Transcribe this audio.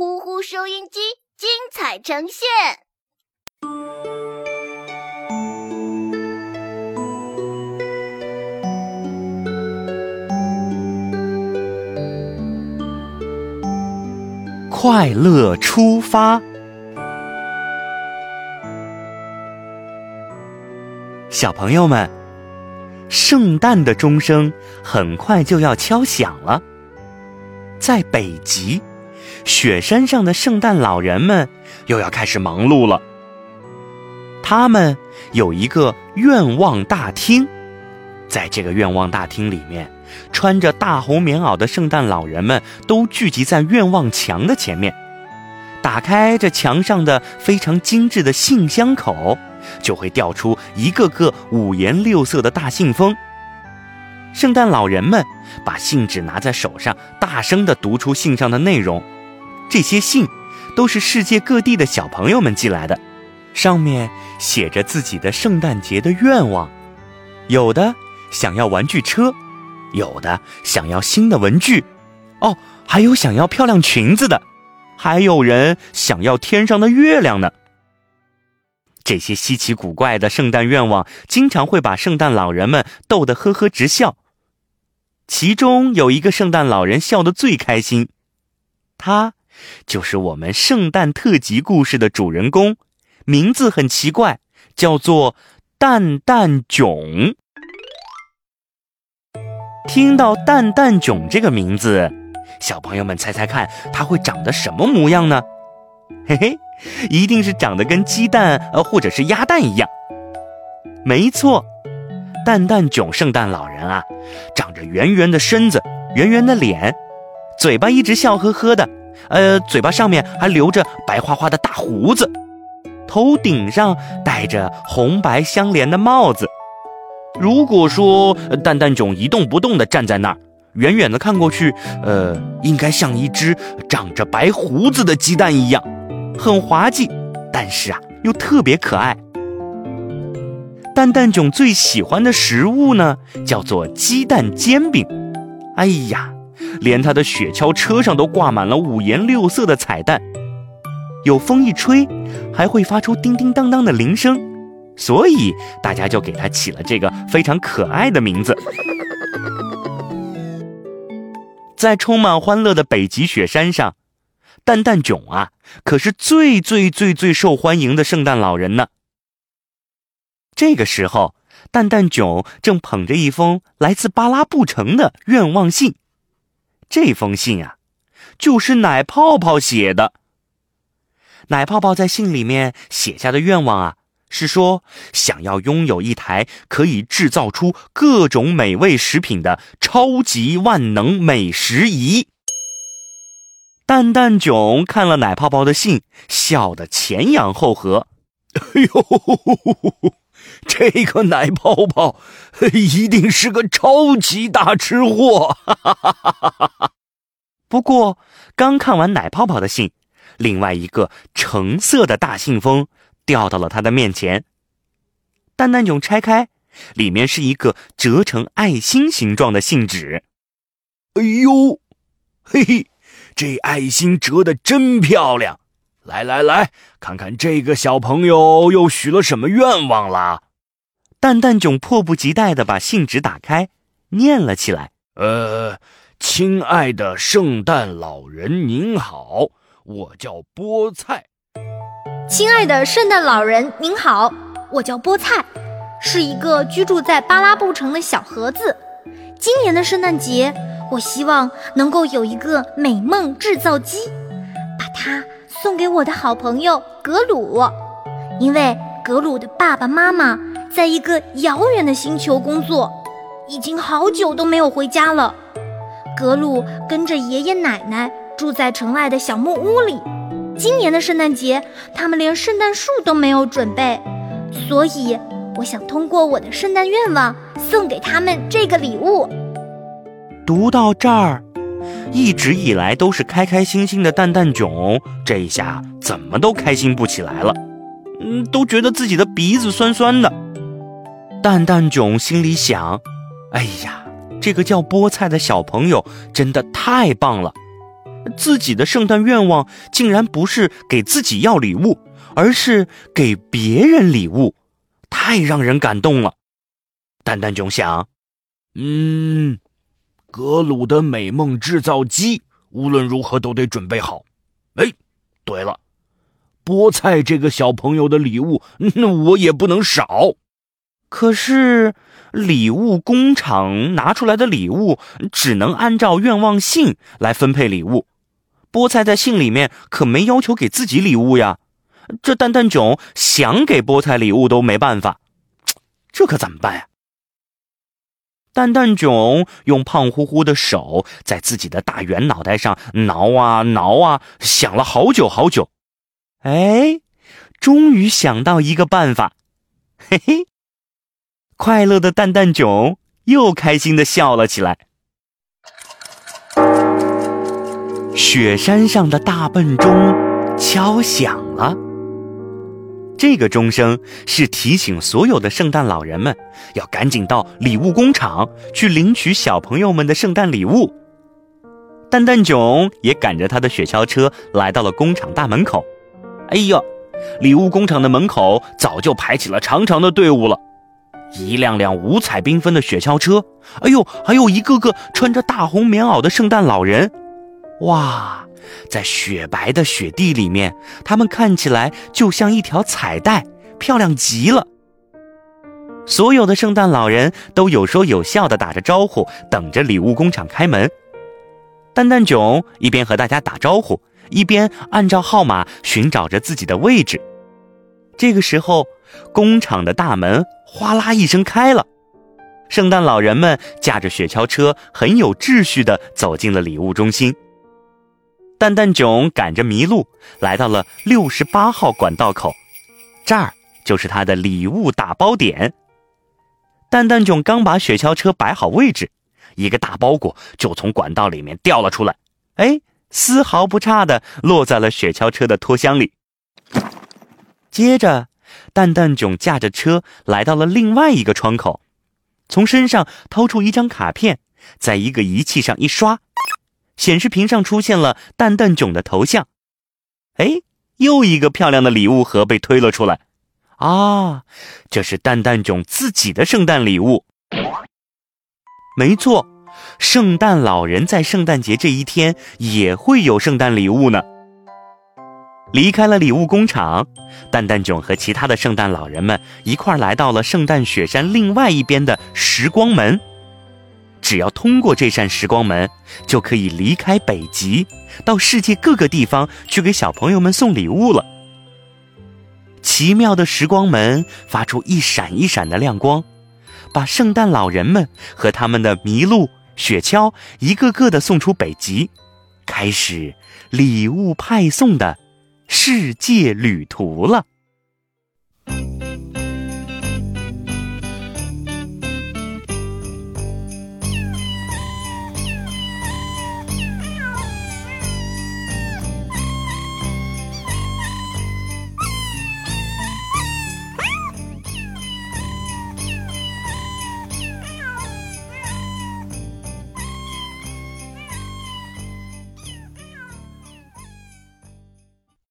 呼呼收音机精彩呈现。快乐出发，小朋友们，圣诞的钟声很快就要敲响了。在北极，雪山上的圣诞老人们又要开始忙碌了。他们有一个愿望大厅，在这个愿望大厅里面。穿着大红棉袄的圣诞老人们都聚集在愿望墙的前面，打开这墙上的非常精致的信箱口，就会掉出一个个五颜六色的大信封。圣诞老人们把信纸拿在手上，大声地读出信上的内容。这些信都是世界各地的小朋友们寄来的，上面写着自己的圣诞节的愿望，有的想要玩具车。有的想要新的文具，哦，还有想要漂亮裙子的，还有人想要天上的月亮呢。这些稀奇古怪的圣诞愿望，经常会把圣诞老人们逗得呵呵直笑。其中有一个圣诞老人笑得最开心，他就是我们圣诞特辑故事的主人公，名字很奇怪，叫做蛋蛋囧。听到蛋蛋囧这个名字，小朋友们猜猜看，它会长得什么模样呢？嘿嘿，一定是长得跟鸡蛋呃或者是鸭蛋一样。没错，蛋蛋囧圣诞老人啊，长着圆圆的身子，圆圆的脸，嘴巴一直笑呵呵的，呃，嘴巴上面还留着白花花的大胡子，头顶上戴着红白相连的帽子。如果说蛋蛋囧一动不动地站在那儿，远远的看过去，呃，应该像一只长着白胡子的鸡蛋一样，很滑稽，但是啊，又特别可爱。蛋蛋囧最喜欢的食物呢，叫做鸡蛋煎饼。哎呀，连他的雪橇车上都挂满了五颜六色的彩蛋，有风一吹，还会发出叮叮当当的铃声。所以大家就给他起了这个非常可爱的名字。在充满欢乐的北极雪山上，蛋蛋囧啊，可是最最最最受欢迎的圣诞老人呢。这个时候，蛋蛋囧正捧着一封来自巴拉布城的愿望信。这封信啊，就是奶泡泡写的。奶泡泡在信里面写下的愿望啊。是说，想要拥有一台可以制造出各种美味食品的超级万能美食仪。蛋蛋囧看了奶泡泡的信，笑得前仰后合。哎呦，这个奶泡泡一定是个超级大吃货！不过，刚看完奶泡泡的信，另外一个橙色的大信封。掉到了他的面前。蛋蛋囧拆开，里面是一个折成爱心形状的信纸。哎呦，嘿嘿，这爱心折的真漂亮！来来来，看看这个小朋友又许了什么愿望啦？蛋蛋囧迫不及待的把信纸打开，念了起来：“呃，亲爱的圣诞老人您好，我叫菠菜。”亲爱的圣诞老人，您好，我叫菠菜，是一个居住在巴拉布城的小盒子。今年的圣诞节，我希望能够有一个美梦制造机，把它送给我的好朋友格鲁，因为格鲁的爸爸妈妈在一个遥远的星球工作，已经好久都没有回家了。格鲁跟着爷爷奶奶住在城外的小木屋里。今年的圣诞节，他们连圣诞树都没有准备，所以我想通过我的圣诞愿望送给他们这个礼物。读到这儿，一直以来都是开开心心的蛋蛋囧，这一下怎么都开心不起来了，嗯，都觉得自己的鼻子酸酸的。蛋蛋囧心里想：“哎呀，这个叫菠菜的小朋友真的太棒了。”自己的圣诞愿望竟然不是给自己要礼物，而是给别人礼物，太让人感动了。蛋蛋囧想，嗯，格鲁的美梦制造机无论如何都得准备好。哎，对了，菠菜这个小朋友的礼物，那我也不能少。可是，礼物工厂拿出来的礼物只能按照愿望信来分配礼物。菠菜在信里面可没要求给自己礼物呀。这蛋蛋囧想给菠菜礼物都没办法，这可怎么办呀？蛋蛋囧用胖乎乎的手在自己的大圆脑袋上挠啊挠啊，想了好久好久。哎，终于想到一个办法，嘿嘿。快乐的蛋蛋囧又开心的笑了起来。雪山上的大笨钟敲响了，这个钟声是提醒所有的圣诞老人们要赶紧到礼物工厂去领取小朋友们的圣诞礼物。蛋蛋囧也赶着他的雪橇车来到了工厂大门口。哎呦，礼物工厂的门口早就排起了长长的队伍了。一辆辆五彩缤纷的雪橇车，哎呦，还有一个个穿着大红棉袄的圣诞老人，哇，在雪白的雪地里面，他们看起来就像一条彩带，漂亮极了。所有的圣诞老人都有说有笑的打着招呼，等着礼物工厂开门。蛋蛋囧一边和大家打招呼，一边按照号码寻找着自己的位置。这个时候，工厂的大门。哗啦一声开了，圣诞老人们驾着雪橇车，很有秩序地走进了礼物中心。蛋蛋囧赶着麋鹿来到了六十八号管道口，这儿就是他的礼物打包点。蛋蛋囧刚把雪橇车摆好位置，一个大包裹就从管道里面掉了出来，哎，丝毫不差的落在了雪橇车的拖箱里。接着。蛋蛋囧驾着车来到了另外一个窗口，从身上掏出一张卡片，在一个仪器上一刷，显示屏上出现了蛋蛋囧的头像。哎，又一个漂亮的礼物盒被推了出来。啊，这是蛋蛋囧自己的圣诞礼物。没错，圣诞老人在圣诞节这一天也会有圣诞礼物呢。离开了礼物工厂，蛋蛋囧和其他的圣诞老人们一块来到了圣诞雪山另外一边的时光门。只要通过这扇时光门，就可以离开北极，到世界各个地方去给小朋友们送礼物了。奇妙的时光门发出一闪一闪的亮光，把圣诞老人们和他们的麋鹿、雪橇一个个的送出北极，开始礼物派送的。世界旅途了。